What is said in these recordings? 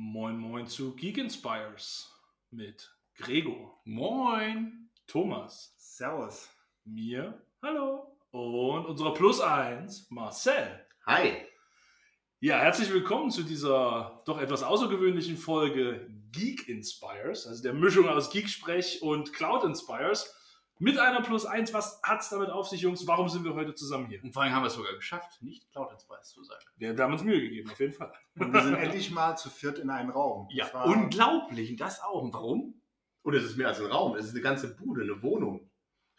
Moin Moin zu Geek Inspires mit Gregor, Moin. Thomas, Servus. mir, hallo, und unserer Plus 1, Marcel. Hi. Ja, herzlich willkommen zu dieser doch etwas außergewöhnlichen Folge Geek Inspires, also der Mischung aus Geeksprech und Cloud Inspires. Mit einer Plus 1, was hat es damit auf sich, Jungs? Warum sind wir heute zusammen hier? Und vor allem haben wir es sogar geschafft, nicht Cloud Inspires zu sein. Wir, wir haben uns Mühe gegeben, auf jeden Fall. Und wir sind endlich mal zu viert in einem Raum. Ja, Das war- unglaublich. Und das auch. Und warum? Und es ist mehr als ein Raum, es ist eine ganze Bude, eine Wohnung.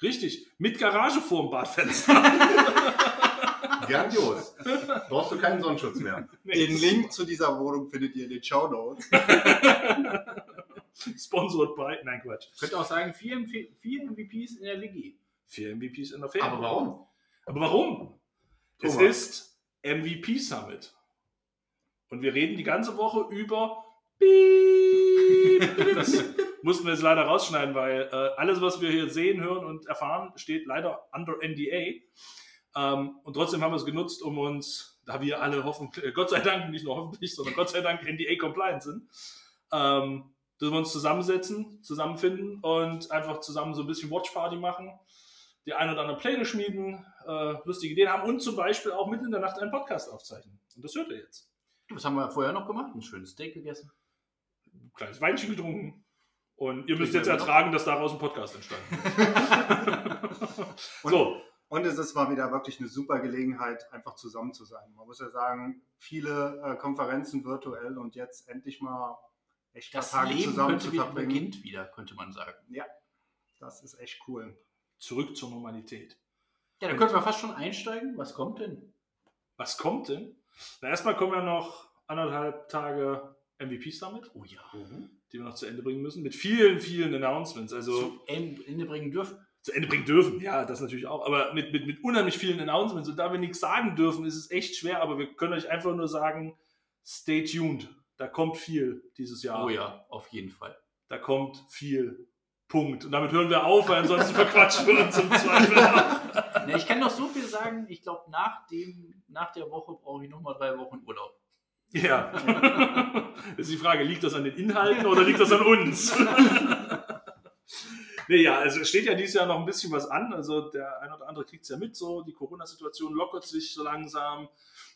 Richtig, mit Garage vorm Badfenster. Grandios. Brauchst du keinen Sonnenschutz mehr. Den Link zu dieser Wohnung findet ihr in den Show Notes. Sponsored by, nein Quatsch. Ich könnte auch sagen, vier, vier MVPs in der WG. Vier MVPs in der Ferien. Aber warum? Aber warum? Es Thomas. ist MVP Summit. Und wir reden die ganze Woche über. Das mussten wir jetzt leider rausschneiden, weil äh, alles, was wir hier sehen, hören und erfahren, steht leider under NDA. Ähm, und trotzdem haben wir es genutzt, um uns, da wir alle hoffentlich, äh, Gott sei Dank, nicht nur hoffentlich, sondern Gott sei Dank NDA-compliant sind, ähm, dass wir uns zusammensetzen, zusammenfinden und einfach zusammen so ein bisschen Watchparty machen die ein oder andere Pläne schmieden, äh, lustige Ideen haben und zum Beispiel auch mitten in der Nacht einen Podcast aufzeichnen. Und das hört ihr jetzt. Was haben wir vorher noch gemacht? Ein schönes Steak gegessen. Ein kleines Weinchen getrunken. Und ihr müsst jetzt ertragen, dass daraus ein Podcast entstanden ist. Und, so, und es ist mal wieder wirklich eine super Gelegenheit, einfach zusammen zu sein. Man muss ja sagen, viele äh, Konferenzen virtuell und jetzt endlich mal echt Das Tage Leben zusammen könnte zu wieder verbringen. beginnt wieder, könnte man sagen. Das ist echt cool. zurück zur Normalität. Ja, dann könnten wir fast schon einsteigen. Was kommt denn? Was kommt denn? Na, erstmal kommen ja noch anderthalb Tage MVP Summit, Oh ja. die wir noch zu Ende bringen müssen, mit vielen, vielen Announcements. Also Zu Ende bringen dürfen. zu Ende bringen dürfen. Ja, das natürlich auch. Aber mit, mit, mit unheimlich vielen Announcements. Und da wir nichts sagen dürfen, ist es echt schwer. Aber wir können euch einfach nur sagen, stay tuned. Da kommt viel dieses Jahr. Oh ja, auf jeden Fall. Da kommt viel. Punkt. Und damit hören wir auf, weil ansonsten verquatschen wir uns im Zweifel. Ne, ich kann noch so viel sagen. Ich glaube, nach, dem- nach der Woche brauche ich nochmal drei Wochen Urlaub. Ja. Jetzt ist die Frage, liegt das an den Inhalten oder liegt das an uns? Nee, ja, also es steht ja dieses Jahr noch ein bisschen was an. Also der ein oder andere kriegt es ja mit, so die Corona-Situation lockert sich so langsam.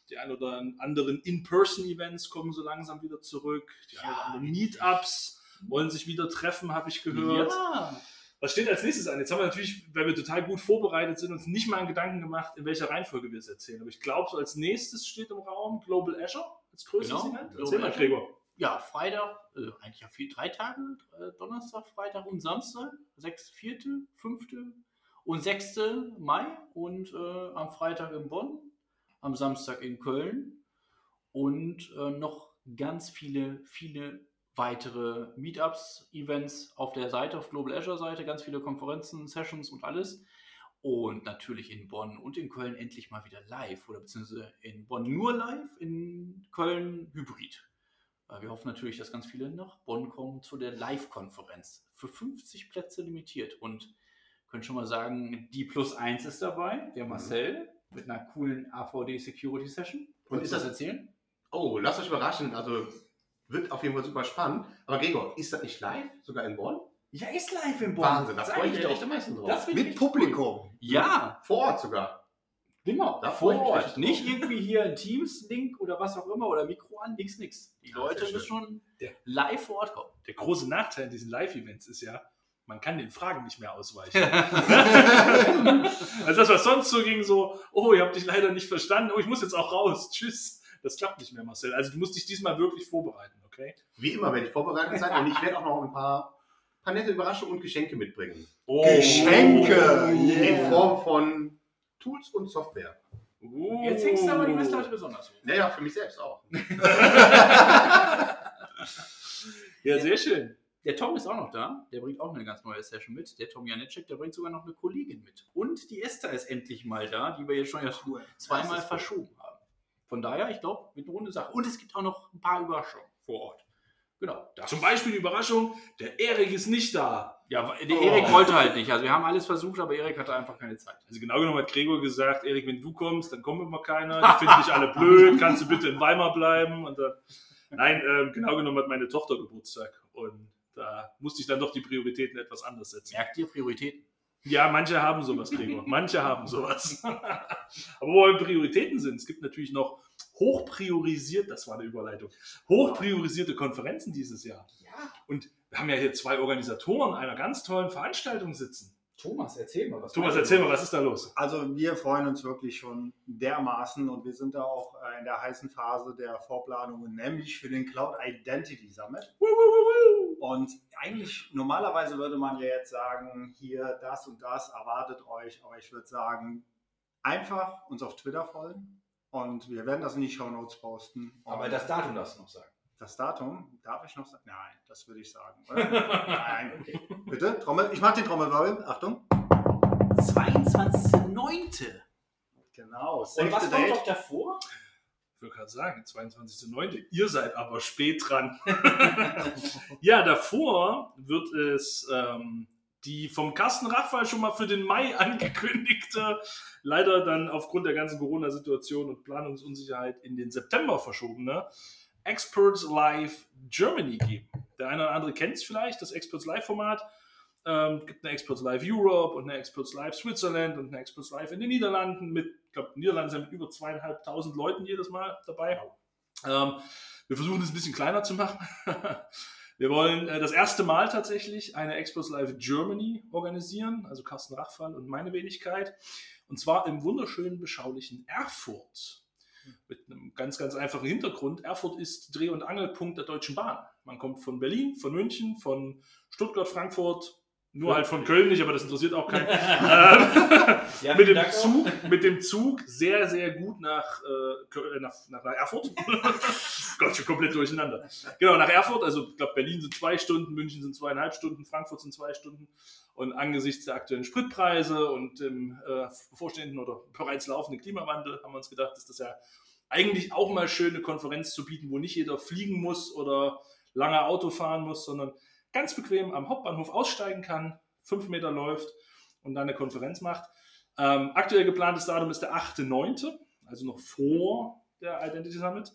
Die ein oder anderen In-Person-Events kommen so langsam wieder zurück. Die ein oder anderen Meetups wollen sich wieder treffen, habe ich gehört. Ja. Was steht als nächstes an? Jetzt haben wir natürlich, weil wir total gut vorbereitet sind, uns nicht mal einen Gedanken gemacht, in welcher Reihenfolge wir es erzählen. Aber ich glaube, so als nächstes steht im Raum Global Azure als größtes Genau, Event. Erzähl mal. Gregor. ja, Freitag, äh, eigentlich ja vier, drei Tage, äh, Donnerstag, Freitag und Samstag, 6., 4., 5. und 6. Mai und äh, am Freitag in Bonn, am Samstag in Köln und äh, noch ganz viele, viele weitere Meetups, Events auf der Seite, auf Global Azure Seite, ganz viele Konferenzen, Sessions und alles. Und natürlich in Bonn und in Köln endlich mal wieder live oder beziehungsweise in Bonn nur live, in Köln hybrid. Äh, Wir hoffen natürlich, dass ganz viele nach Bonn kommen zu der Live-Konferenz. Für 50 Plätze limitiert. Und können schon mal sagen, die Plus 1 ist dabei, der Marcel, mit einer coolen AVD Security Session. Und ist das- erzählen? Oh, lasst euch überraschen. Also wird auf jeden Fall super spannend. Aber Gregor, ist das nicht live? Sogar in Bonn? Ja, ist live in Wahnsinn, da freue ich ich mich echt am meisten drauf. Mit Publikum. Cool. Ja, Vor Ort sogar. genau. Da Vor freue ich mich Ort. Nicht irgendwie hier ein Teams-Link oder was auch immer oder Mikro an, nix, nix. Die Ja, Leute müssen schon live vor Ort kommen. Der große Nachteil an diesen Live-Events ist ja, man kann den Fragen nicht mehr ausweichen. also das, was sonst so ging, so, oh, ihr habt dich leider nicht verstanden, oh, ich muss jetzt auch raus, tschüss. Das klappt nicht mehr, Marcel. Also du musst dich diesmal wirklich vorbereiten, okay? Wie immer werde ich vorbereitet sein und ich werde auch noch ein paar, paar nette Überraschungen und Geschenke mitbringen. Oh. Geschenke. In Yeah. Form von Tools und Software. Oh. Jetzt hängst du aber die Messlatte besonders hoch. Naja, für mich selbst auch. Ja, sehr schön. Der Tom ist auch noch da. Der bringt auch eine ganz neue Session mit. Der Tom Janetschek, der bringt sogar noch eine Kollegin mit. Und die Esther ist endlich mal da, die wir jetzt schon ja zweimal ist cool. verschoben haben. Von daher, ich glaube, mit eine runde Sache. Und es gibt auch noch ein paar Überraschungen vor Ort. Genau. Das. Zum Beispiel die Überraschung, der Erik ist nicht da. Ja, der Oh. Erik wollte halt nicht. Also wir haben alles versucht, aber Erik hatte einfach keine Zeit. Also genau genommen hat Gregor gesagt, Erik, wenn du kommst, dann kommen immer keiner, die finden dich alle blöd, kannst du bitte in Weimar bleiben und dann Nein, ähm, genau genommen hat meine Tochter Geburtstag und da musste ich dann doch die Prioritäten etwas anders setzen. Merkt ihr Prioritäten? Ja, manche haben sowas, Gregor. Manche haben sowas. Aber wo wir Prioritäten sind, es gibt natürlich noch hochpriorisiert, das war eine Überleitung, hochpriorisierte Konferenzen dieses Jahr. Ja, Und wir haben ja hier zwei Organisatoren einer ganz tollen Veranstaltung sitzen. Thomas, erzähl mal was. Thomas, erzähl mal, was ist da los? Also wir freuen uns wirklich schon dermaßen und wir sind da auch äh, in der heißen Phase der Vorplanungen, nämlich für den Cloud Identity Summit. Und eigentlich, normalerweise würde man ja jetzt sagen, hier das und das erwartet euch, aber ich würde sagen, einfach uns auf Twitter folgen und wir werden das in die Show Notes posten. Aber das Datum darfst du noch sagen. Das Datum, darf ich noch sagen? Nein, das würde ich sagen. Oder? Nein, okay. Bitte, Trommel, ich mache den Trommelwirbel, Achtung. 22.09. Genau, Und was kommt doch davor? Ich würde gerade sagen, 22.09. Ihr seid aber spät dran. ja, davor wird es ähm, die vom Carsten Rachfall schon mal für den Mai angekündigte, leider dann aufgrund der ganzen Corona-Situation und Planungsunsicherheit in den September verschobene Experts Live Germany geben. Der eine oder andere kennt es vielleicht, das Experts Live-Format. Ähm, gibt eine Experts Live Europe und eine Experts Live Switzerland und eine Experts Live in den Niederlanden mit, ich glaube, Niederlande sind mit über zweieinhalbtausend Leuten jedes Mal dabei. Ähm, wir versuchen es ein bisschen kleiner zu machen. wir wollen äh, das erste Mal tatsächlich eine Experts Live Germany organisieren, also Carsten Rachfall und meine Wenigkeit. Und zwar im wunderschönen, beschaulichen Erfurt. Mit einem ganz, ganz einfachen Hintergrund. Erfurt ist Dreh- und Angelpunkt der Deutschen Bahn. Man kommt von Berlin, von München, von Stuttgart, Frankfurt, nur halt von Köln nicht, aber das interessiert auch keinen. ähm, Ja, mit, dem Dank auch. Zug, mit dem Zug sehr, sehr gut nach, äh, Köln- nach, nach, Erfurt. Gott, schon komplett durcheinander. Genau, nach Erfurt. Also, ich glaube, Berlin sind zwei Stunden, München sind zweieinhalb Stunden, Frankfurt sind zwei Stunden. Und angesichts der aktuellen Spritpreise und dem äh, bevorstehenden oder bereits laufenden Klimawandel haben wir uns gedacht, dass das ja eigentlich auch mal schön, eine Konferenz zu bieten, wo nicht jeder fliegen muss oder lange Auto fahren muss, sondern ganz bequem am Hauptbahnhof aussteigen kann, fünf Meter läuft und dann eine Konferenz macht. Ähm, aktuell geplantes Datum ist der 8.9., also noch vor der Identity Summit.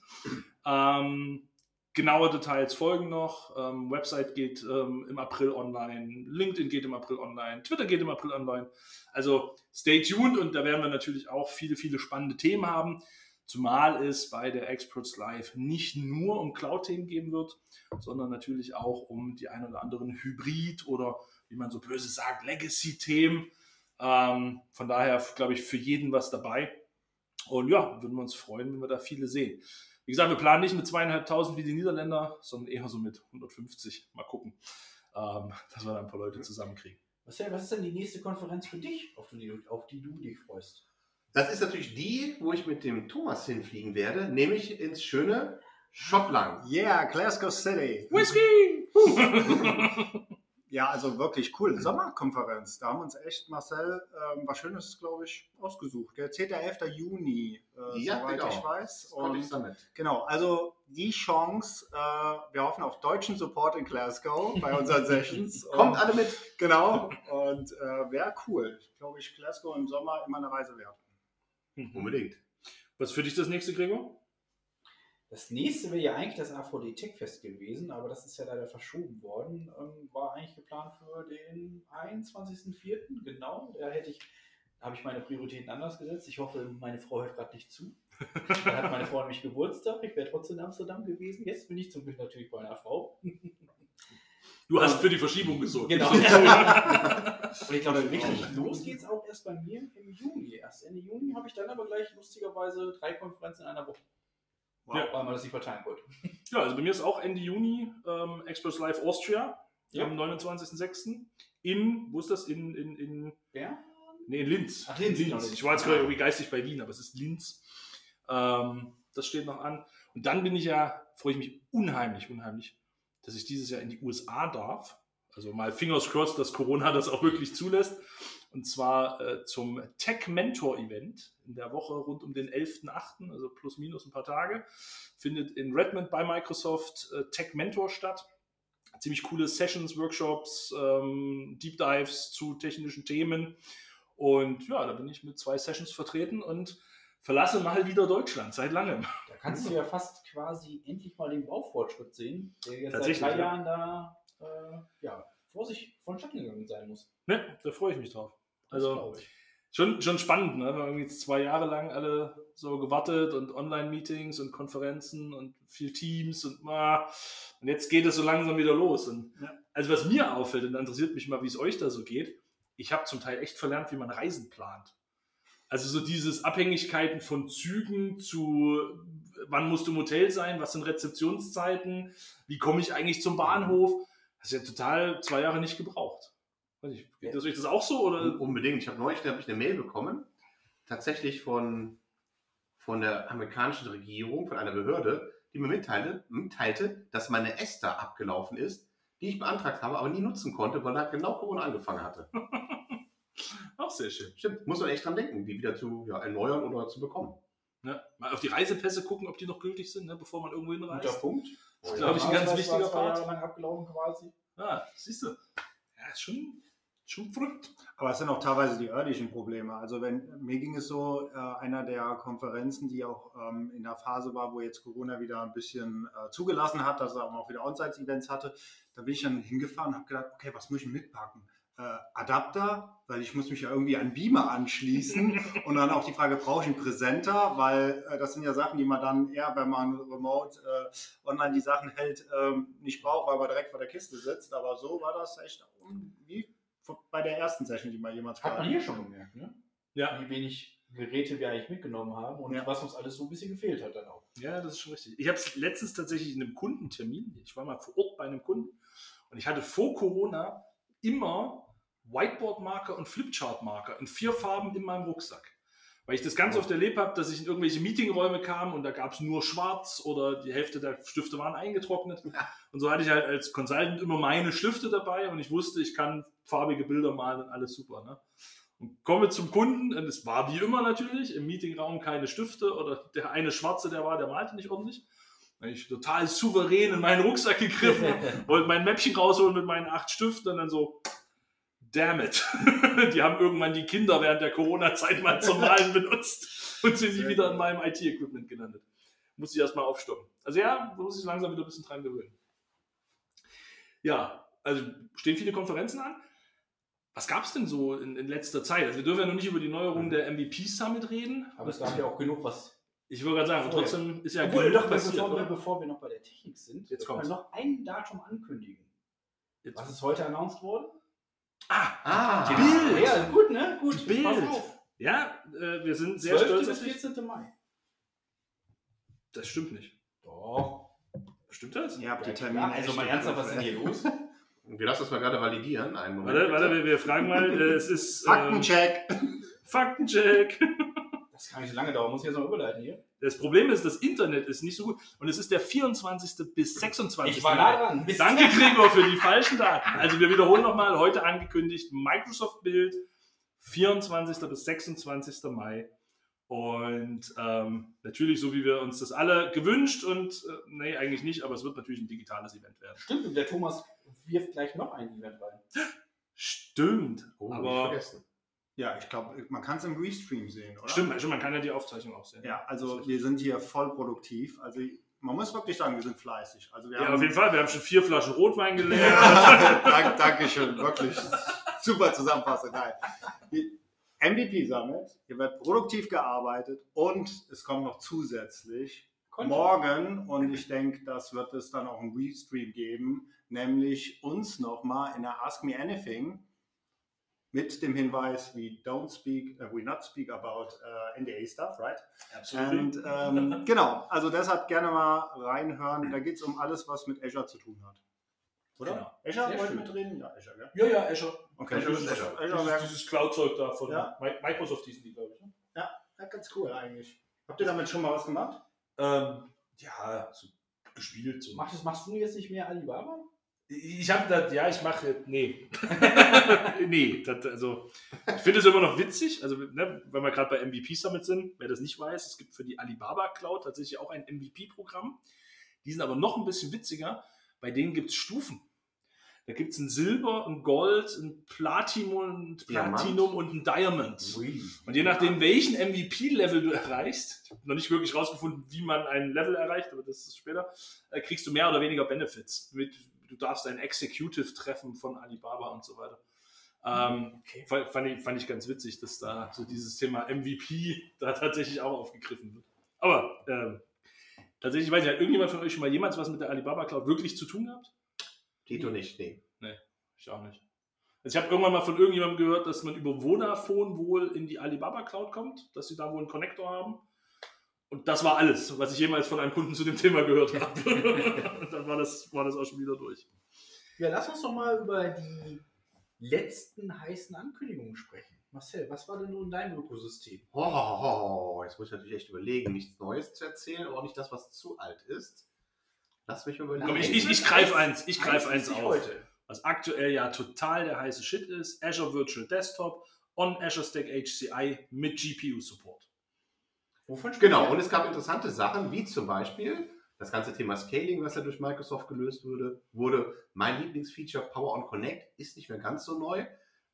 Ähm, genaue Details folgen noch. Ähm, Website geht ähm, im April online, LinkedIn geht im April online, Twitter geht im April online. Also stay tuned und da werden wir natürlich auch viele, viele spannende Themen haben. Zumal es bei der Experts Live nicht nur um Cloud-Themen gehen wird, sondern natürlich auch um die ein oder anderen Hybrid- oder, wie man so böse sagt, Legacy-Themen. Ähm, von daher, glaube ich, für jeden was dabei. Und ja, würden wir uns freuen, wenn wir da viele sehen. Wie gesagt, wir planen nicht mit zweieinhalbtausend wie die Niederländer, sondern eher so mit 150. Mal gucken, ähm, dass wir da ein paar Leute zusammenkriegen. Was, was ist denn die nächste Konferenz für dich, auf die, auf die du dich freust? Das ist natürlich die, wo ich mit dem Thomas hinfliegen werde, nämlich ins schöne Schottland. Yeah, Glasgow City. Whisky! Ja, also wirklich cool. Sommerkonferenz. Da haben uns echt Marcel ähm, was Schönes, glaube ich, ausgesucht. Der 10. 11. Juni, äh, Ja, soweit genau. ich weiß. Und Summit. genau, also die Chance, äh, wir hoffen auf deutschen Support in Glasgow bei unseren Sessions. Kommt Und- alle mit. Genau, und äh, wäre cool. Ich glaube, ich Glasgow im Sommer immer eine Reise wert. Unbedingt. Was für dich das nächste, Gregor? Das nächste wäre ja eigentlich das AVD Tech Fest gewesen, aber das ist ja leider verschoben worden. Ähm, war eigentlich geplant für den 21.04. Genau, da hätte ich, habe ich meine Prioritäten anders gesetzt. Ich hoffe, meine Frau hört gerade nicht zu. Da hat meine Frau nämlich Geburtstag. Ich wäre trotzdem in Amsterdam gewesen. Jetzt bin ich zum Glück natürlich bei einer Frau. Du hast für die Verschiebung gesorgt. Genau. Und ich glaube, richtig los geht's auch erst bei mir im Juni. Erst Ende Juni habe ich dann aber gleich lustigerweise drei Konferenzen in einer Woche. Ja. Weil man das nicht verteilen wollte. Ja, also bei mir ist auch Ende Juni ähm, Express Live Austria Ja. am 29.06. in, wo ist das? In, in, in, Wer? nee, in Linz. Ach, Linz, genau, Linz. Linz. Ich war jetzt gerade irgendwie geistig bei Wien, aber es ist Linz. Ähm, das steht noch an. Und dann bin ich ja, freue ich mich unheimlich, unheimlich, dass ich dieses Jahr in die USA darf. Also mal Fingers crossed, dass Corona das auch wirklich zulässt. Und zwar äh, zum Tech Mentor Event in der Woche rund um den 11.8., also plus minus ein paar Tage, findet in Redmond bei Microsoft äh, Tech Mentor statt. Ziemlich coole Sessions, Workshops, ähm, Deep Dives zu technischen Themen. Und ja, da bin ich mit zwei Sessions vertreten und verlasse mal wieder Deutschland seit langem. Da kannst du ja fast quasi endlich mal den Baufortschritt sehen, der jetzt seit drei ja. Jahren da äh, ja, vor sich vonstatten gegangen sein muss. Ne, da freue ich mich drauf. Also schon, schon spannend, ne? Wir haben irgendwie jetzt zwei Jahre lang alle so gewartet und Online-Meetings und Konferenzen und viel Teams und ah, und jetzt geht es so langsam wieder los. Und Ja. also was mir auffällt, und interessiert mich mal, wie es euch da so geht, ich habe zum Teil echt verlernt, wie man Reisen plant. Also so dieses Abhängigkeiten von Zügen zu wann musst du im Hotel sein, was sind Rezeptionszeiten, wie komme ich eigentlich zum Bahnhof. Das ist ja total zwei Jahre nicht gebraucht. Weiß nicht, geht das euch das auch so? Oder? Unbedingt. Ich habe neulich hab ich eine Mail bekommen, tatsächlich von, von der amerikanischen Regierung, von einer Behörde, die mir mitteilte, mitteilte, dass meine ESTA abgelaufen ist, die ich beantragt habe, aber nie nutzen konnte, weil da genau Corona angefangen hatte. Auch sehr schön. Stimmt, muss man echt dran denken, die wieder zu ja, erneuern oder zu bekommen. Ne? Mal auf die Reisepässe gucken, ob die noch gültig sind, ne? bevor man irgendwo hinreist. Guter Punkt. Das ist, glaube ich, ein ganz Ausweis wichtiger Part. Jahre lang abgelaufen quasi. Ja, siehst du. Ja, ist schon, schon verrückt. Aber es sind auch teilweise die örtlichen Probleme. Also wenn mir ging es so, äh, einer der Konferenzen, die auch ähm, in der Phase war, wo jetzt Corona wieder ein bisschen äh, zugelassen hat, dass er auch wieder On-Site-Events hatte, da bin ich dann hingefahren und habe gedacht, okay, was muss ich mitpacken? Äh, Adapter, weil ich muss mich ja irgendwie an Beamer anschließen und dann auch die Frage, brauche ich einen Präsenter, weil äh, das sind ja Sachen, die man dann eher, wenn man remote äh, online die Sachen hält, ähm, nicht braucht, weil man direkt vor der Kiste sitzt. Aber so war das echt wie bei der ersten Session, die man jemals Hat man hier schon gemerkt, ne? Ja. Wie wenig Geräte wir eigentlich mitgenommen haben und Ja. was uns alles so ein bisschen gefehlt hat dann auch. Ja, das ist schon richtig. Ich habe es letztens tatsächlich in einem Kundentermin, ich war mal vor Ort bei einem Kunden und ich hatte vor Corona immer Whiteboard-Marker und Flipchart-Marker in vier Farben in meinem Rucksack. Weil ich das ganz oft erlebt habe, dass ich in irgendwelche Meetingräume kam und da gab es nur schwarz oder die Hälfte der Stifte waren eingetrocknet. Und so hatte ich halt als Consultant immer meine Stifte dabei und ich wusste, ich kann farbige Bilder malen und alles super. Ne? Und komme zum Kunden und es war wie immer natürlich im Meetingraum keine Stifte oder der eine Schwarze, der war, der malte nicht ordentlich. Ich total souverän in meinen Rucksack gegriffen, wollte mein Mäppchen rausholen mit meinen acht Stiften und dann so, damn it. Die haben irgendwann die Kinder während der Corona-Zeit mal zum Malen benutzt und sind sie wieder in meinem IT-Equipment gelandet. Muss ich erstmal aufstocken. Also ja, muss ich langsam wieder ein bisschen dran gewöhnen. Ja, also stehen viele Konferenzen an. Was gab es denn so in, in letzter Zeit? Also wir dürfen ja noch nicht über die Neuerungen der MVP Summit reden. Aber es gab ja auch genug, was. Ich wollte gerade sagen, Vorher. trotzdem ist ja Obwohl, genug doch, passiert, bevor, wir, bevor wir noch bei der Technik sind, Jetzt können wir noch ein Datum ankündigen. Jetzt- Was ist heute announced worden? Ah, Ah, Bild. Ja, gut, ne? Gut, Bild. pass auf. ja, äh, wir sind sehr 12. stolz bis auf dich. 14. Mai. Das stimmt nicht. Doch. Stimmt das? Ihr habt die Ja, Termine. Also mal ernsthaft, was ist denn hier los? wir lassen das mal gerade validieren. Einen Moment. Warte, warte, wir, wir fragen mal. Äh, es ist. ähm, Faktencheck. Faktencheck. Das kann nicht so lange dauern, muss ich jetzt noch überleiten hier. Das Problem ist, das Internet ist nicht so gut. Und es ist der 24. bis 26. Ich war Mai. nah dran. Danke, Gregor, für die falschen Daten. Also wir wiederholen nochmal, heute angekündigt, Microsoft Bild, 24. bis 26. Mai. Und ähm, natürlich, so wie wir uns das alle gewünscht und, äh, nee, eigentlich nicht, aber es wird natürlich ein digitales Event werden. Stimmt, und der Thomas wirft gleich noch ein Event rein. Stimmt, Oh, aber vergessen. Ja, ich glaube, man kann es im Restream sehen, oder? stimmt, man kann ja die Aufzeichnung auch sehen. Ja, also wir sind hier voll produktiv. Also man muss wirklich sagen, wir sind fleißig. Also wir Ja, haben auf jeden Fall, wir haben schon vier Flaschen Rotwein geleert. Ja, danke, danke schön, wirklich super Zusammenfassung. Nein. MVP Summit, hier wird produktiv gearbeitet und es kommt noch zusätzlich Content. morgen und ich denke, das wird es dann auch im Restream geben, nämlich uns nochmal in der Ask Me Anything mit dem Hinweis, we don't speak, uh, we not speak about uh, NDA stuff, right? Und ähm, genau, also deshalb gerne mal reinhören. Da geht es um alles, was mit Azure zu tun hat. Oder? Genau. Azure Sehr wollt schön. mitreden? Ja, Azure, ja. Ja, ja, Azure. Okay, Azure das ist ist Azure. Azure Dieses, dieses Cloud-Zeug da von Ja. Mi- Microsoft hießen die, glaube ich. ne? ja, ganz cool eigentlich. Habt ihr damit schon mal was gemacht? Ähm, ja, so gespielt. So. Machst, machst du jetzt nicht mehr Alibaba? Ich habe das, ja, ich mache, nee. nee, das, also, ich finde es immer noch witzig, also, ne, wenn wir gerade bei MVP Summit sind, wer das nicht weiß, es gibt für die Alibaba Cloud tatsächlich auch ein MVP-Programm. Die sind aber noch ein bisschen witziger, bei denen gibt es Stufen. Da gibt es ein Silber, ein Gold, ein Platinum, ein. Platinum und ein Diamond. Ui. Und je nachdem, welchen MVP-Level du erreichst, ich habe noch nicht wirklich rausgefunden, wie man ein Level erreicht, aber das ist später, äh, kriegst du mehr oder weniger Benefits. Mit, du darfst ein Executive treffen von Alibaba und so weiter. Ähm, Okay. fa- fand, ich, fand ich ganz witzig, dass da so dieses Thema MVP da tatsächlich auch aufgegriffen wird. Aber ähm, tatsächlich weiß ich, hat irgendjemand von euch schon mal jemals was mit der Alibaba Cloud wirklich zu tun gehabt? Tito nicht, nee. Ich auch nicht. Also ich habe irgendwann mal von irgendjemandem gehört, dass man über Vodafone wohl in die Alibaba Cloud kommt, dass sie da wohl einen Connector haben. Und das war alles, was ich jemals von einem Kunden zu dem Thema gehört habe. Und dann war das, war das auch schon wieder durch. Ja, lass uns doch mal über die letzten heißen Ankündigungen sprechen. Marcel, was war denn nun dein Ökosystem? Ho, ho, ho. Jetzt muss ich natürlich echt überlegen, nichts Neues zu erzählen, aber auch nicht das, was zu alt ist. Lass mich mal überlegen. Komm, ich, ich, ich greife eins- ich greife eins auf. heute. Was aktuell ja total der heiße Shit ist, Azure Virtual Desktop on Azure Stack HCI mit GPU-Support. Wovon Genau, und es gab interessante Sachen, wie zum Beispiel das ganze Thema Scaling, was ja durch Microsoft gelöst wurde, wurde. Mein Lieblingsfeature Power on Connect ist nicht mehr ganz so neu,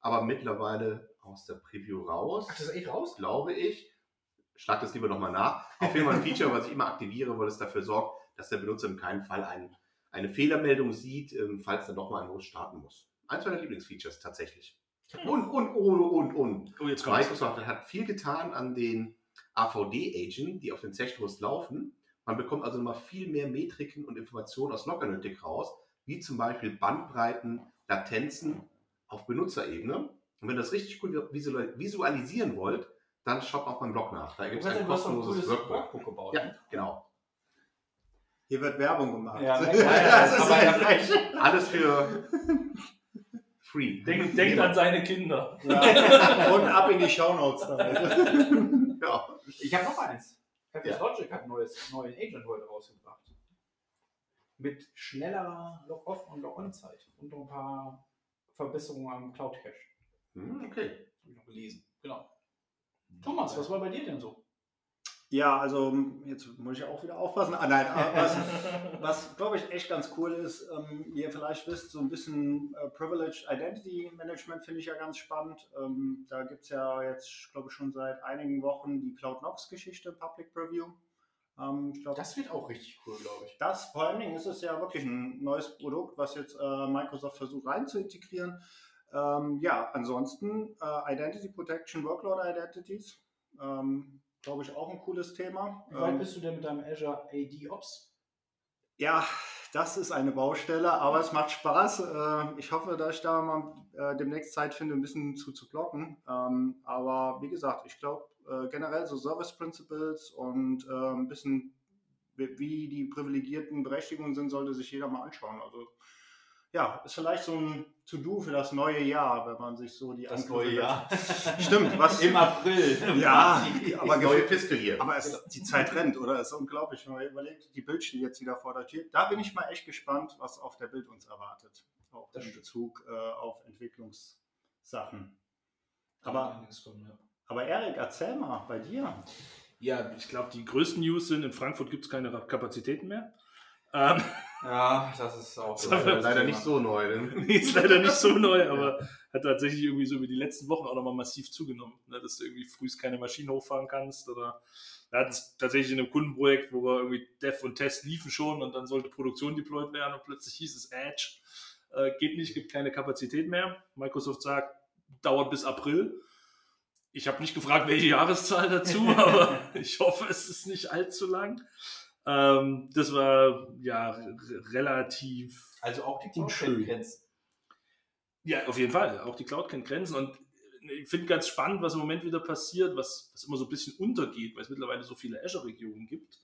aber mittlerweile aus der Preview raus, Ach, das ist echt raus? glaube ich. Schlag das lieber nochmal nach. Auf jeden Fall ein Feature, was ich immer aktiviere, weil es dafür sorgt, dass der Benutzer in keinem Fall ein, eine Fehlermeldung sieht, ähm, falls er nochmal ein Host starten muss. Eins meiner Lieblingsfeatures tatsächlich. Und, und, und, und, und. Oh, jetzt kommt's. Microsoft hat viel getan an den AVD-Agent, die auf den Session-Host laufen. Man bekommt also nochmal viel mehr Metriken und Informationen aus Log-Analytic raus, wie zum Beispiel Bandbreiten, Latenzen auf Benutzerebene. Und wenn ihr das richtig gut visual- visualisieren wollt, dann schaut auf meinem Blog nach. Da gibt es ein ein kostenloses cooles Workbook. Workbook gebaut. Ja, genau. Hier wird Werbung gemacht. Ja, das ist Aber ja frech. Alles für free. Denkt, denkt an seine Kinder. Ja. Und ab in die Shownotes damit. Ja. Ich habe noch eins. Café Ja. Logic hat einen neues, neuen Agent heute rausgebracht. Mit schnellerer Log-Off- und Log-On-Zeit und noch ein paar Verbesserungen am Cloud-Cache. Hm, Okay. Habe ich noch gelesen. Genau. Thomas, was war bei dir denn so? Ja, also jetzt muss ich auch wieder aufpassen. Ah, nein, aber was, was glaube ich echt ganz cool ist, ähm, wie ihr vielleicht wisst, so ein bisschen äh, Privileged Identity Management finde ich ja ganz spannend. Ähm, da gibt es ja jetzt, glaube ich, schon seit einigen Wochen die Cloud Knox Geschichte, Public Preview. Ähm, ich glaube, Das wird auch richtig cool, glaube ich. das vor allen Dingen ist es ja wirklich ein neues Produkt, was jetzt äh, Microsoft versucht rein zu integrieren. Ähm, ja, ansonsten äh, Identity Protection, Workload Identities, ähm, glaube ich auch ein cooles Thema. Wie weit Ähm, bist du denn mit deinem Azure AD Ops? ja, das ist eine Baustelle, aber es macht Spaß. Äh, Ich hoffe, dass ich da mal äh, demnächst Zeit finde, ein bisschen zu, zu blocken. Ähm, Aber wie gesagt, ich glaube äh, generell so Service Principles und ein bisschen wie wie die privilegierten Berechtigungen sind, sollte sich jeder mal anschauen. Also ja, ist vielleicht so ein To-Do für das neue Jahr, wenn man sich so die Angriffe- Stimmt, was Im April. Ja, aber Das neue gefühlt- Fiscal hier. aber es, die Zeit rennt, oder? Es ist unglaublich, wenn man überlegt, die Bild steht jetzt wieder vor der Tür. Da bin ich mal echt gespannt, was auf der Bild uns erwartet. Auch Das in stimmt. Bezug äh, auf Entwicklungssachen. Aber, einiges kommen, ja. aber Erik, erzähl mal bei dir. Ja, ich glaube, die größten News sind, in Frankfurt gibt es keine Kapazitäten mehr. Ähm, Ja, das ist auch Das Leider, leider nicht so neu. Denn nee, ist leider nicht so neu, aber hat tatsächlich irgendwie so über die letzten Wochen auch nochmal massiv zugenommen. Ne, dass du irgendwie frühst keine Maschinen hochfahren kannst oder wir hatten es tatsächlich in einem Kundenprojekt, wo wir irgendwie Dev und Test liefen schon und dann sollte Produktion deployed werden und plötzlich hieß es Edge, äh, geht nicht, gibt keine Kapazität mehr. Microsoft sagt, dauert bis April. Ich habe nicht gefragt, welche Jahreszahl dazu, aber ich hoffe, es ist nicht allzu lang. Ähm, das war ja relativ Also auch die Unschön. Grenzen. ja, auf jeden Fall. Auch die Cloud kennt Grenzen. Und ich finde ganz spannend, was im Moment wieder passiert, was, was immer so ein bisschen untergeht, weil es mittlerweile so viele Azure-Regionen gibt.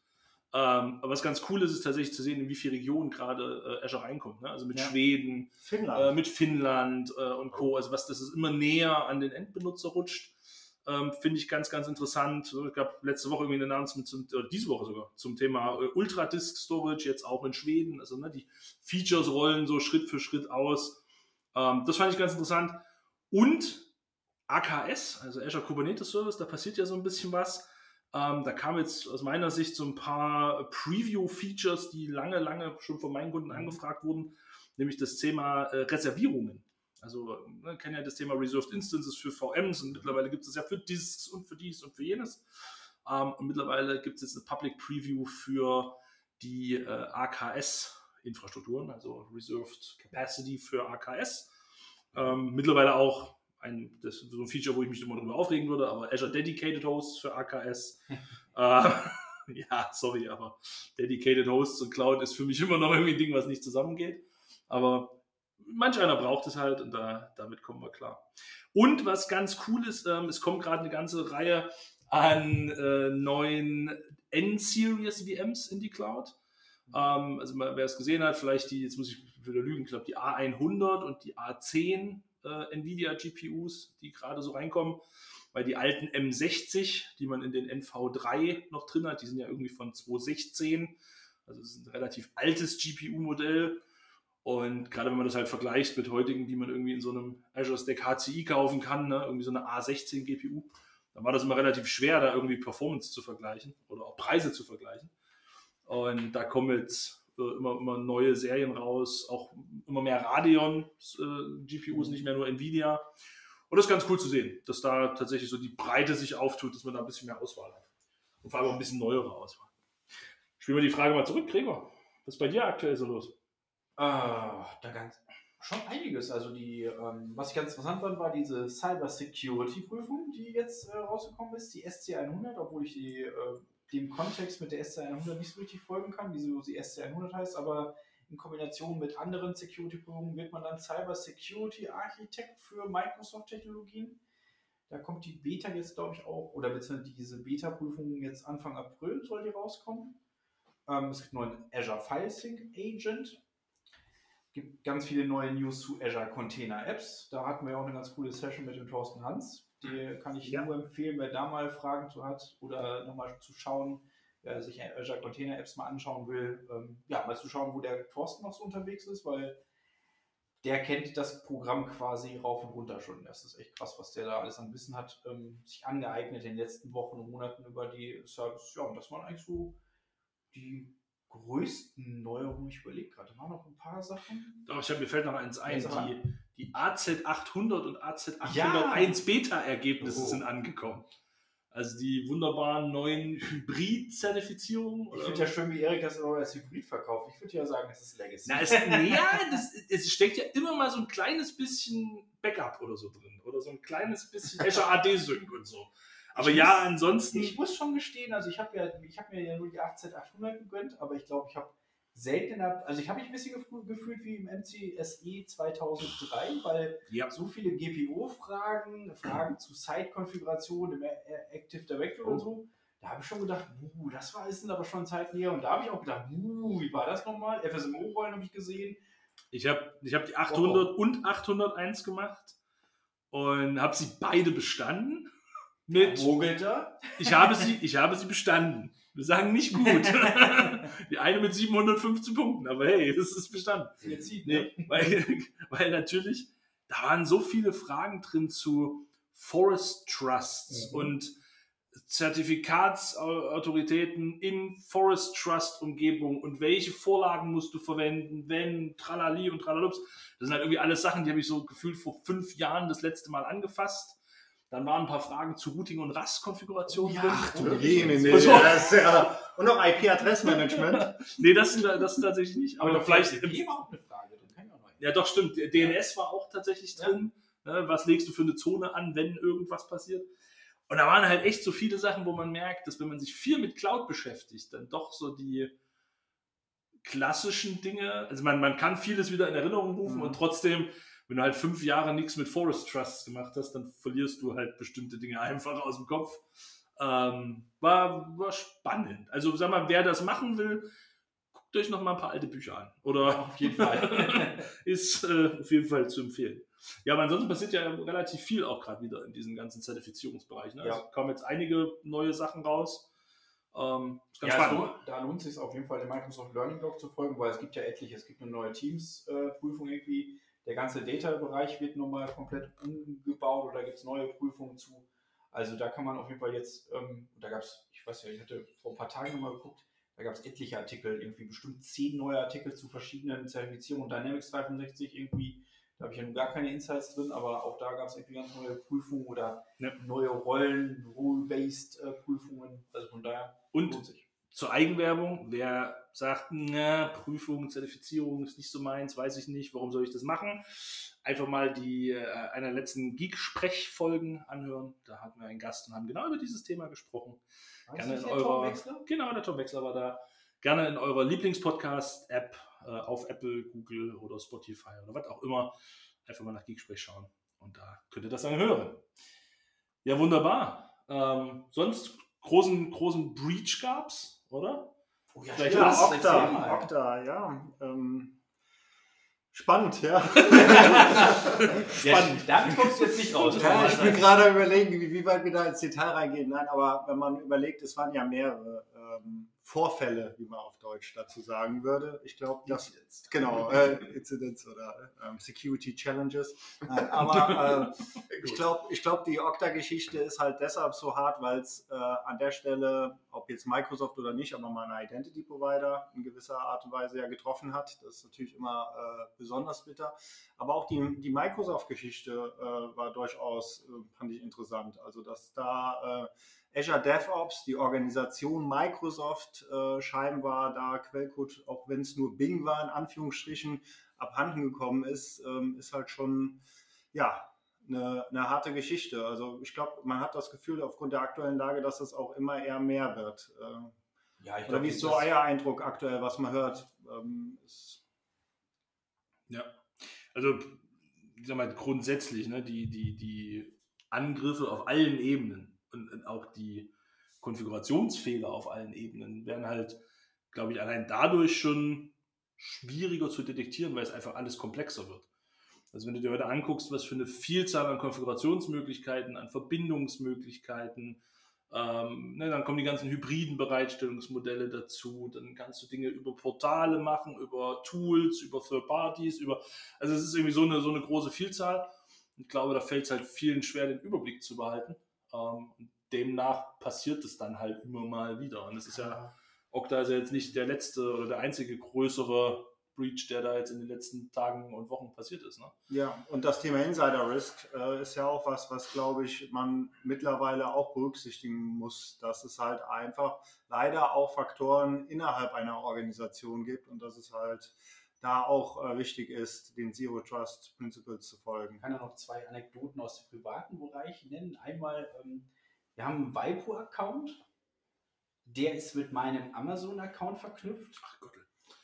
Ähm, aber was ganz cool ist, ist tatsächlich zu sehen, in wie viele Regionen gerade äh, Azure reinkommt. Ne? Also mit Ja. Schweden, äh, Finnland. mit Finnland äh, und Co. Also was, das ist immer näher an den Endbenutzer rutscht. Ähm, Finde ich ganz, ganz interessant. Es gab letzte Woche irgendwie ein Announcement, zum, oder diese Woche sogar, zum Thema äh, Ultradisk Storage, jetzt auch in Schweden. Also ne, die Features rollen so Schritt für Schritt aus. Ähm, das fand ich ganz interessant. Und AKS, also Azure Kubernetes Service, da passiert ja so ein bisschen was. Ähm, da kam jetzt aus meiner Sicht so ein paar Preview-Features, die lange, lange schon von meinen Kunden angefragt wurden. nämlich das Thema äh, Reservierungen. Also man kennt ja das Thema Reserved Instances für VMs und mittlerweile gibt es ja für Disks und für dies und für jenes. Ähm, und mittlerweile gibt es jetzt eine Public Preview für die äh, AKS-Infrastrukturen, also Reserved Capacity für AKS. Ähm, mittlerweile auch ein, das ist so ein Feature, wo ich mich immer darüber aufregen würde, aber Azure Dedicated Hosts für AKS. äh, ja, sorry, aber Dedicated Hosts und Cloud ist für mich immer noch irgendwie ein Ding, was nicht zusammengeht. Aber manch einer braucht es halt und da, damit kommen wir klar. Und was ganz cool ist, ähm, es kommt gerade eine ganze Reihe an äh, neuen N-Series VMs in die Cloud. Ähm, also wer es gesehen hat, vielleicht die, jetzt muss ich wieder lügen, ich glaube die A100 und die A10 äh, Nvidia GPUs, die gerade so reinkommen, weil die alten M60, die man in den NV3 noch drin hat, die sind ja irgendwie von 2016, also es ist ein relativ altes GPU-Modell. Und gerade wenn man das halt vergleicht mit heutigen, die man irgendwie in so einem Azure Stack HCI kaufen kann, ne, irgendwie so eine A16 GPU, dann war das immer relativ schwer, da irgendwie Performance zu vergleichen oder auch Preise zu vergleichen. Und da kommen jetzt äh, immer, immer neue Serien raus, auch immer mehr Radeon-GPUs, äh, nicht mehr nur Nvidia. Und das ist ganz cool zu sehen, dass da tatsächlich so die Breite sich auftut, dass man da ein bisschen mehr Auswahl hat. Und vor allem auch ein bisschen neuere Auswahl. Spielen wir die Frage mal zurück, Gregor. Was ist bei dir aktuell so los? Ah, da ganz schon einiges. Also die, ähm, was ich ganz interessant fand, war diese Cyber Security Prüfung, die jetzt äh, rausgekommen ist, die SC100, obwohl ich die, äh, dem Kontext mit der SC100 nicht so richtig folgen kann, wieso sie SC100 heißt, aber in Kombination mit anderen Security-Prüfungen wird man dann Cyber Security Architect für Microsoft-Technologien. Da kommt die Beta jetzt, glaube ich, auch, oder beziehungsweise diese Beta-Prüfung jetzt Anfang April soll die rauskommen. Ähm, es gibt einen neuen Azure File Sync Agent, gibt ganz viele neue News zu Azure Container Apps. Da hatten wir auch eine ganz coole Session mit dem Thorsten Hans. Die kann ich ja. nur empfehlen, wer da mal Fragen zu hat oder nochmal zu schauen, wer sich Azure Container Apps mal anschauen will. Ähm, ja, mal zu schauen, wo der Thorsten noch so unterwegs ist, weil der kennt das Programm quasi rauf und runter schon. Das ist echt krass, was der da alles an Wissen hat, ähm, sich angeeignet in den letzten Wochen und Monaten über die Service. Ja, und das waren eigentlich so die größten Neuerungen, ich überlege gerade, waren noch ein paar Sachen. Doch, ich habe mir fällt noch eins ein. Die, die AZ800 und AZ801 ja. Beta-Ergebnisse oh. sind angekommen. Also die wunderbaren neuen Hybrid-Zertifizierungen. Ich finde ja schön, wie Erik das immer als Hybrid verkauft. Ich würde ja sagen, es ist Legacy. Na, es, nee, das, es steckt ja immer mal so ein kleines bisschen Backup oder so drin. Oder so ein kleines bisschen Azure AD-Sync und so. Aber ich ja, muss, ansonsten. Ich muss schon gestehen, also ich habe ja, hab mir ja nur die 18800 gegönnt, aber ich glaube, ich habe selten in der, also ich habe mich ein bisschen gefühlt wie im MCSE 2003, weil ja. so viele GPO-Fragen, Fragen zu Site-Konfiguration im Active Directory oh. und so, da habe ich schon gedacht, uh, das war ist aber schon Zeit näher. Und da habe ich auch gedacht, uh, wie war das nochmal? FSMO-Rollen habe ich gesehen. Ich habe ich hab die 800 oh. und 801 gemacht und habe sie beide bestanden mit. Mogelte. Ich habe sie, ich habe sie bestanden. Wir sagen nicht gut. Die eine mit 715 Punkten, aber hey, das ist bestanden. Zieht, ne? nee, weil, weil natürlich, da waren so viele Fragen drin zu Forest Trusts mhm. und Zertifikatsautoritäten in Forest Trust Umgebung und welche Vorlagen musst du verwenden, wenn, tralali und tralalups. Das sind halt irgendwie alles Sachen, die habe ich so gefühlt vor fünf Jahren das letzte Mal angefasst dann waren ein paar Fragen zu Routing und RAS-Konfiguration ja, drin. Ach, du Jene, nee, so. das ja, und noch IP-Adressmanagement. nee, das, sind, das ist tatsächlich nicht. Aber, aber vielleicht. Im, war auch eine Frage drin. Ja, doch, stimmt. DNS war auch tatsächlich drin. Ja. Ne, was legst du für eine Zone an, wenn irgendwas passiert? Und da waren halt echt so viele Sachen, wo man merkt, dass wenn man sich viel mit Cloud beschäftigt, dann doch so die klassischen Dinge, also man, man kann vieles wieder in Erinnerung rufen mhm. und trotzdem wenn du halt fünf Jahre nichts mit Forest Trusts gemacht hast, dann verlierst du halt bestimmte Dinge einfach aus dem Kopf. Ähm, war, war spannend. Also sag mal, wer das machen will, guckt euch noch mal ein paar alte Bücher an. Oder auf jeden Fall. ist äh, auf jeden Fall zu empfehlen. Ja, aber ansonsten passiert ja relativ viel auch gerade wieder in diesem ganzen Zertifizierungsbereich. Ne? Also ja. kommen jetzt einige neue Sachen raus. Ähm, ja, spannend. So, da lohnt es sich auf jeden Fall, dem Microsoft Learning Blog zu folgen, weil es gibt ja etliche, es gibt eine neue Teams-Prüfung äh, irgendwie der ganze Data-Bereich wird nochmal komplett umgebaut oder gibt es neue Prüfungen zu. Also da kann man auf jeden Fall jetzt, ähm, da gab es, ich weiß ja, ich hatte vor ein paar Tagen nochmal geguckt, Da gab es etliche Artikel, irgendwie bestimmt zehn neue Artikel zu verschiedenen Zertifizierungen. Dynamics 365 irgendwie, da habe ich ja nun gar keine Insights drin, aber auch da gab es irgendwie ganz neue Prüfungen oder Ja. neue Rollen, Rule-Based äh, Prüfungen. Also von daher Und lohnt sich. Zur Eigenwerbung, wer sagt, na, Prüfung, Zertifizierung ist nicht so meins, weiß ich nicht, warum soll ich das machen? Einfach mal die äh, einer der letzten Geek-Sprechfolgen anhören. Da hatten wir einen Gast und haben genau über dieses Thema gesprochen. Gerne in der Tom eurer, Wechsler? genau, der Tom Wechsler war da. Gerne in eurer Lieblingspodcast-App äh, auf Apple, Google oder Spotify oder was auch immer. Einfach mal nach Geeksprech schauen und da könnt ihr das dann hören. Ja, wunderbar. Ähm, sonst großen, großen Breach gab's, oder? Oh ja, Vielleicht. Ja, Okta. Okta, ja. Ähm, spannend, ja. Ja, damit kommst du jetzt nicht raus. ja ich bin gerade überlegen, wie, wie weit wir da ins Detail reingehen. Nein, aber wenn man überlegt, es waren ja mehrere ähm, Vorfälle, wie man auf Deutsch dazu sagen würde. Ich glaube, das genau äh, Incidents oder ähm, Security Challenges. Nein, aber äh, ich glaube, ich glaub, die Okta-Geschichte ist halt deshalb so hart, weil es äh, an der Stelle, ob jetzt Microsoft oder nicht, aber mal einen Identity-Provider in gewisser Art und Weise ja getroffen hat. Das ist natürlich immer äh, besonders bitter. Aber auch die, die Microsoft-Geschichte äh, war durchaus, äh, fand ich interessant. Also, dass da äh, Azure DevOps, die Organisation Microsoft, äh, scheinbar da Quellcode, auch wenn es nur Bing war, in Anführungsstrichen, abhanden gekommen ist, ähm, ist halt schon, ja, eine, eine harte Geschichte. Also ich glaube, man hat das Gefühl aufgrund der aktuellen Lage, dass es auch immer eher mehr wird. Äh, Ja, ich oder wie ist so euer Eindruck aktuell, was man hört? Ähm, ist, Also, ich sag mal, grundsätzlich, ne, die, die, die Angriffe auf allen Ebenen und, auch die Konfigurationsfehler auf allen Ebenen werden halt, glaube ich, allein dadurch schon schwieriger zu detektieren, weil es einfach alles komplexer wird. Also wenn du dir heute anguckst, was für eine Vielzahl an Konfigurationsmöglichkeiten, an Verbindungsmöglichkeiten, ähm, ne, dann kommen die ganzen hybriden Bereitstellungsmodelle dazu, dann kannst du Dinge über Portale machen, über Tools, über Third Parties, über, also es ist irgendwie so eine, so eine große Vielzahl. Ich glaube, da fällt es halt vielen schwer, den Überblick zu behalten. Ähm, demnach passiert es dann halt immer mal wieder. Und es ist ja, Okta ist ja jetzt nicht der letzte oder der einzige größere Breach, der da jetzt in den letzten Tagen und Wochen passiert ist. Ne? ja, und das Thema Insider Risk äh, ist ja auch was, was glaube ich man mittlerweile auch berücksichtigen muss, dass es halt einfach leider auch Faktoren innerhalb einer Organisation gibt und dass es halt da auch äh, wichtig ist, den Zero Trust Principles zu folgen. Ich kann ja noch zwei Anekdoten aus dem privaten Bereich nennen. Einmal, ähm, wir haben einen Waipu-Account, der ist mit meinem Amazon-Account verknüpft. Ach Gott.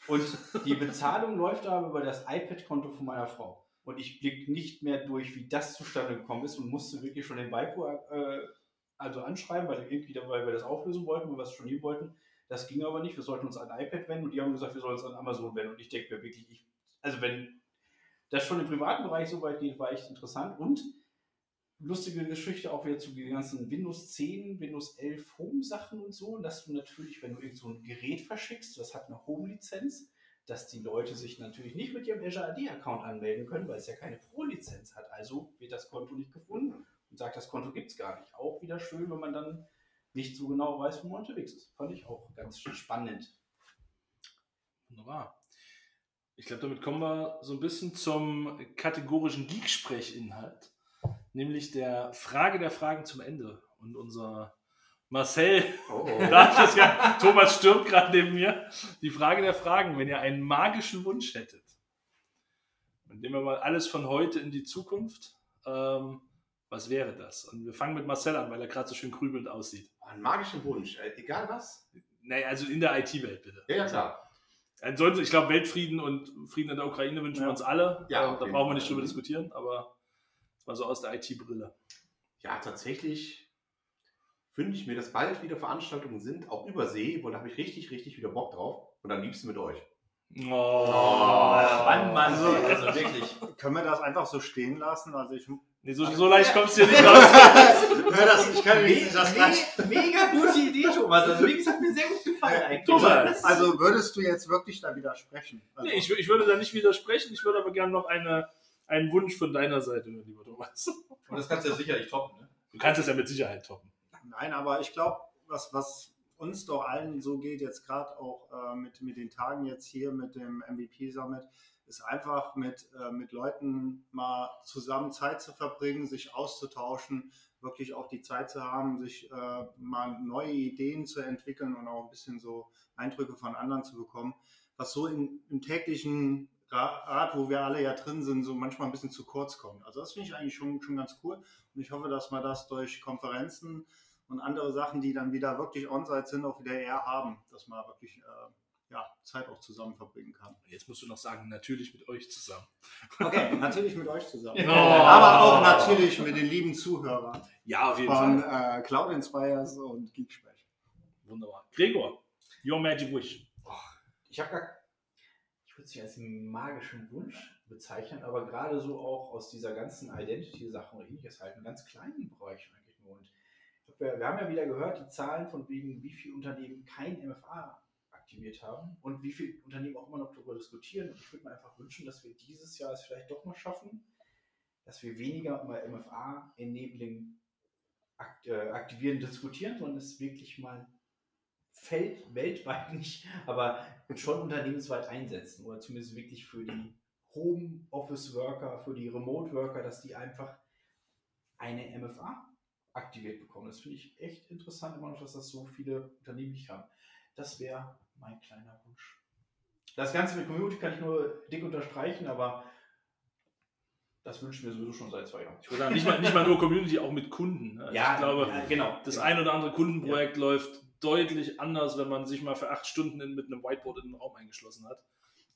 Und die Bezahlung läuft aber über das iPad-Konto von meiner Frau. Und ich blicke nicht mehr durch, wie das zustande gekommen ist und musste wirklich schon den Waipu äh, also anschreiben, weil, irgendwie, weil wir das auflösen wollten, weil wir es schon nie wollten. Das ging aber nicht. Wir sollten uns an iPad wenden und die haben gesagt, wir sollen uns an Amazon wenden. Und ich denke mir wirklich, ich, also wenn das schon im privaten Bereich so weit geht, war echt interessant. Und lustige Geschichte auch wieder zu den ganzen Windows 10, Windows 11 Home-Sachen und so, dass du natürlich, wenn du irgend so ein Gerät verschickst, das hat eine Home-Lizenz, dass die Leute sich natürlich nicht mit ihrem Azure AD-Account anmelden können, weil es ja keine Pro-Lizenz hat. Also wird das Konto nicht gefunden und sagt, das Konto gibt es gar nicht. Auch wieder schön, wenn man dann nicht so genau weiß, wo man unterwegs ist. Fand ich auch ganz spannend. Wunderbar. Ich glaube, damit kommen wir so ein bisschen zum kategorischen Geek-Sprechinhalt, nämlich der Frage der Fragen zum Ende. Und unser Marcel Oh, das ja, Thomas stirbt gerade neben mir. Die Frage der Fragen, wenn ihr einen magischen Wunsch hättet, und nehmen wir mal alles von heute in die Zukunft, ähm, was wäre das? Und wir fangen mit Marcel an, weil er gerade so schön grübelnd aussieht. Einen magischen Wunsch, äh, egal was. Naja, also in der IT-Welt bitte. Ja, ja, klar. Ansonsten, ich glaube, Weltfrieden und Frieden in der Ukraine wünschen Ja. wir uns alle. Ja, Ähm, auf da brauchen wir nicht drüber diskutieren, aber das war so aus der IT-Brille. Ja, tatsächlich wünsche ich mir, dass bald wieder Veranstaltungen sind, auch über See, wo da habe ich richtig, richtig wieder Bock drauf. Und am liebsten mit euch. Oh. Mann, Mann, Also- also wirklich. Können wir das einfach so stehen lassen? Also ich, Nee, so, so leicht kommst du hier nicht raus. ja, das, ich kann Me nicht das gleich. me mega gute Idee, Thomas. Also wirklich, hat mir sehr gut gefallen eigentlich. Thomas. Also würdest du jetzt wirklich da widersprechen? Also, Nee, ich, ich würde da nicht widersprechen, ich würde aber gerne noch eine, einen Wunsch von deiner Seite lieber Thomas. Und das kannst du ja sicherlich toppen, ne? Du kannst es ja mit Sicherheit toppen. Nein, aber ich glaube, was, was uns doch allen so geht, jetzt gerade auch äh, mit, mit den Tagen jetzt hier mit dem MVP Summit, ist einfach mit, äh, mit Leuten mal zusammen Zeit zu verbringen, sich auszutauschen, wirklich auch die Zeit zu haben, sich äh, mal neue Ideen zu entwickeln und auch ein bisschen so Eindrücke von anderen zu bekommen, was so in, im täglichen Rat, wo wir alle ja drin sind, so manchmal ein bisschen zu kurz kommt. Also das finde ich eigentlich schon, schon ganz cool und ich hoffe, dass wir das durch Konferenzen und andere Sachen, die dann wieder wirklich on-site sind, auch wieder eher haben, dass man wirklich äh, ja, Zeit auch zusammen verbringen kann. Jetzt musst du noch sagen, natürlich mit euch zusammen. Okay, natürlich mit euch zusammen. Oh. Aber auch natürlich mit den lieben Zuhörern Ja, auf jeden von Fall. äh, Cloud Inspires und Geeksprech. Wunderbar. Gregor, your magic wish. Ich habe gar, ich würde es nicht als magischen Wunsch bezeichnen, aber gerade so auch aus dieser ganzen Identity-Sache und ähnliches halt einen ganz kleinen Bereich eigentlich nur. Und wir, wir haben ja wieder gehört, die Zahlen von wegen, wie viele Unternehmen kein MFA aktiviert haben und wie viele Unternehmen auch immer noch darüber diskutieren. Und ich würde mir einfach wünschen, dass wir dieses Jahr es vielleicht doch mal schaffen, dass wir weniger über MFA-Enabling äh, aktivieren, diskutieren, sondern es wirklich mal fällt weltweit nicht, aber schon unternehmensweit einsetzen oder zumindest wirklich für die Home-Office-Worker, für die Remote-Worker, dass die einfach eine MFA aktiviert bekommen. Das finde ich echt interessant, immer noch, dass das so viele Unternehmen nicht haben. Das wäre mein kleiner Wunsch. Das Ganze mit Community kann ich nur dick unterstreichen, aber das wünschen wir sowieso schon seit zwei Jahren. Ich würde sagen, nicht mal, nicht mal nur Community, auch mit Kunden. Also ich glaube, ja, genau. das ein oder andere Kundenprojekt läuft deutlich anders, wenn man sich mal für acht Stunden in, mit einem Whiteboard in den Raum eingeschlossen hat.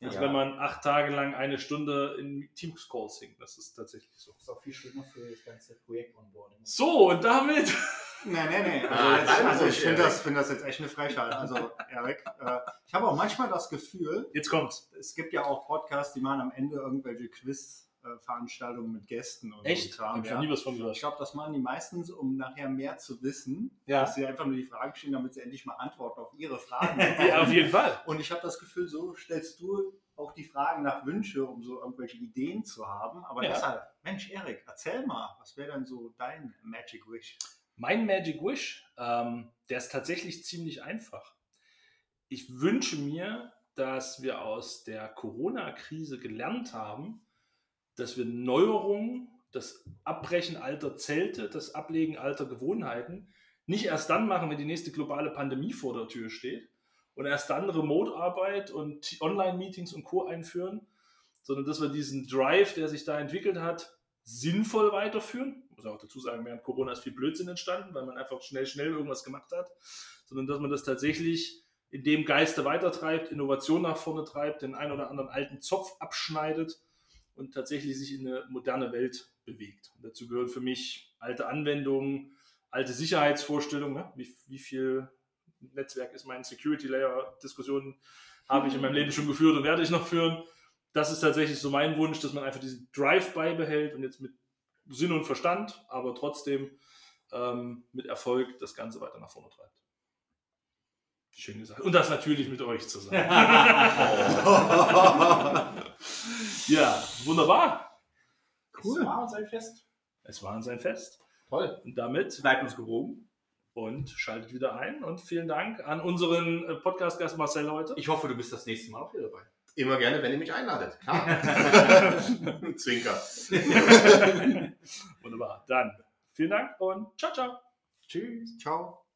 Als Ja. wenn man acht Tage lang eine Stunde in Teams-Calls hängt. Das ist tatsächlich so. Das ist auch viel schlimmer für das ganze Projekt onboarding. So, und damit. Nee, nee, nee. Also, jetzt, dein also ich Wunsch, finde das, find das jetzt echt eine Frechheit. Also, Erik, äh, ich habe auch manchmal das Gefühl, Jetzt kommt's. es gibt ja auch Podcasts, die machen am Ende irgendwelche Quiz-Veranstaltungen mit Gästen. Und Echt? So Hab ich ja. nie was von Ich gehört. glaube, das machen die meistens, um nachher mehr zu wissen, Ja. dass sie einfach nur die Fragen stellen, damit sie endlich mal Antworten auf ihre Fragen Ja, auf jeden Fall. Und ich habe das Gefühl, so stellst du auch die Fragen nach Wünsche, um so irgendwelche Ideen zu haben. Aber Ja. deshalb, Mensch, Erik, erzähl mal, was wäre denn so dein Magic Wish? Mein Magic Wish, ähm, der ist tatsächlich ziemlich einfach. Ich wünsche mir, dass wir aus der Corona-Krise gelernt haben, dass wir Neuerungen, das Abbrechen alter Zelte, das Ablegen alter Gewohnheiten nicht erst dann machen, wenn die nächste globale Pandemie vor der Tür steht und erst dann Remote-Arbeit und Online-Meetings und Co. einführen, sondern dass wir diesen Drive, der sich da entwickelt hat, sinnvoll weiterführen. Ich muss auch dazu sagen, während Corona ist viel Blödsinn entstanden, weil man einfach schnell, schnell irgendwas gemacht hat, sondern dass man das tatsächlich in dem Geiste weitertreibt, Innovation nach vorne treibt, den einen oder anderen alten Zopf abschneidet und tatsächlich sich in eine moderne Welt bewegt. Und dazu gehören für mich alte Anwendungen, alte Sicherheitsvorstellungen, ne? wie, wie viel Netzwerk ist mein Security Layer, Diskussionen habe ich in meinem Leben schon geführt und werde ich noch führen. Das ist tatsächlich so mein Wunsch, dass man einfach diesen Drive beibehält und jetzt mit Sinn und Verstand, aber trotzdem ähm, mit Erfolg das Ganze weiter nach vorne treibt. Schön gesagt. Und das natürlich mit euch zusammen. ja, wunderbar. Cool. Das war uns ein Fest. Es war uns ein Fest. Toll. Und damit Bleibt uns gewogen. und schaltet wieder ein. Und vielen Dank an unseren äh, Podcast-Gast Marcel heute. Ich hoffe, du bist das nächste Mal auch wieder dabei. Immer gerne, wenn ihr mich einladet. Klar. Zwinker. Wunderbar. Dann vielen Dank und ciao, ciao. Tschüss. Ciao.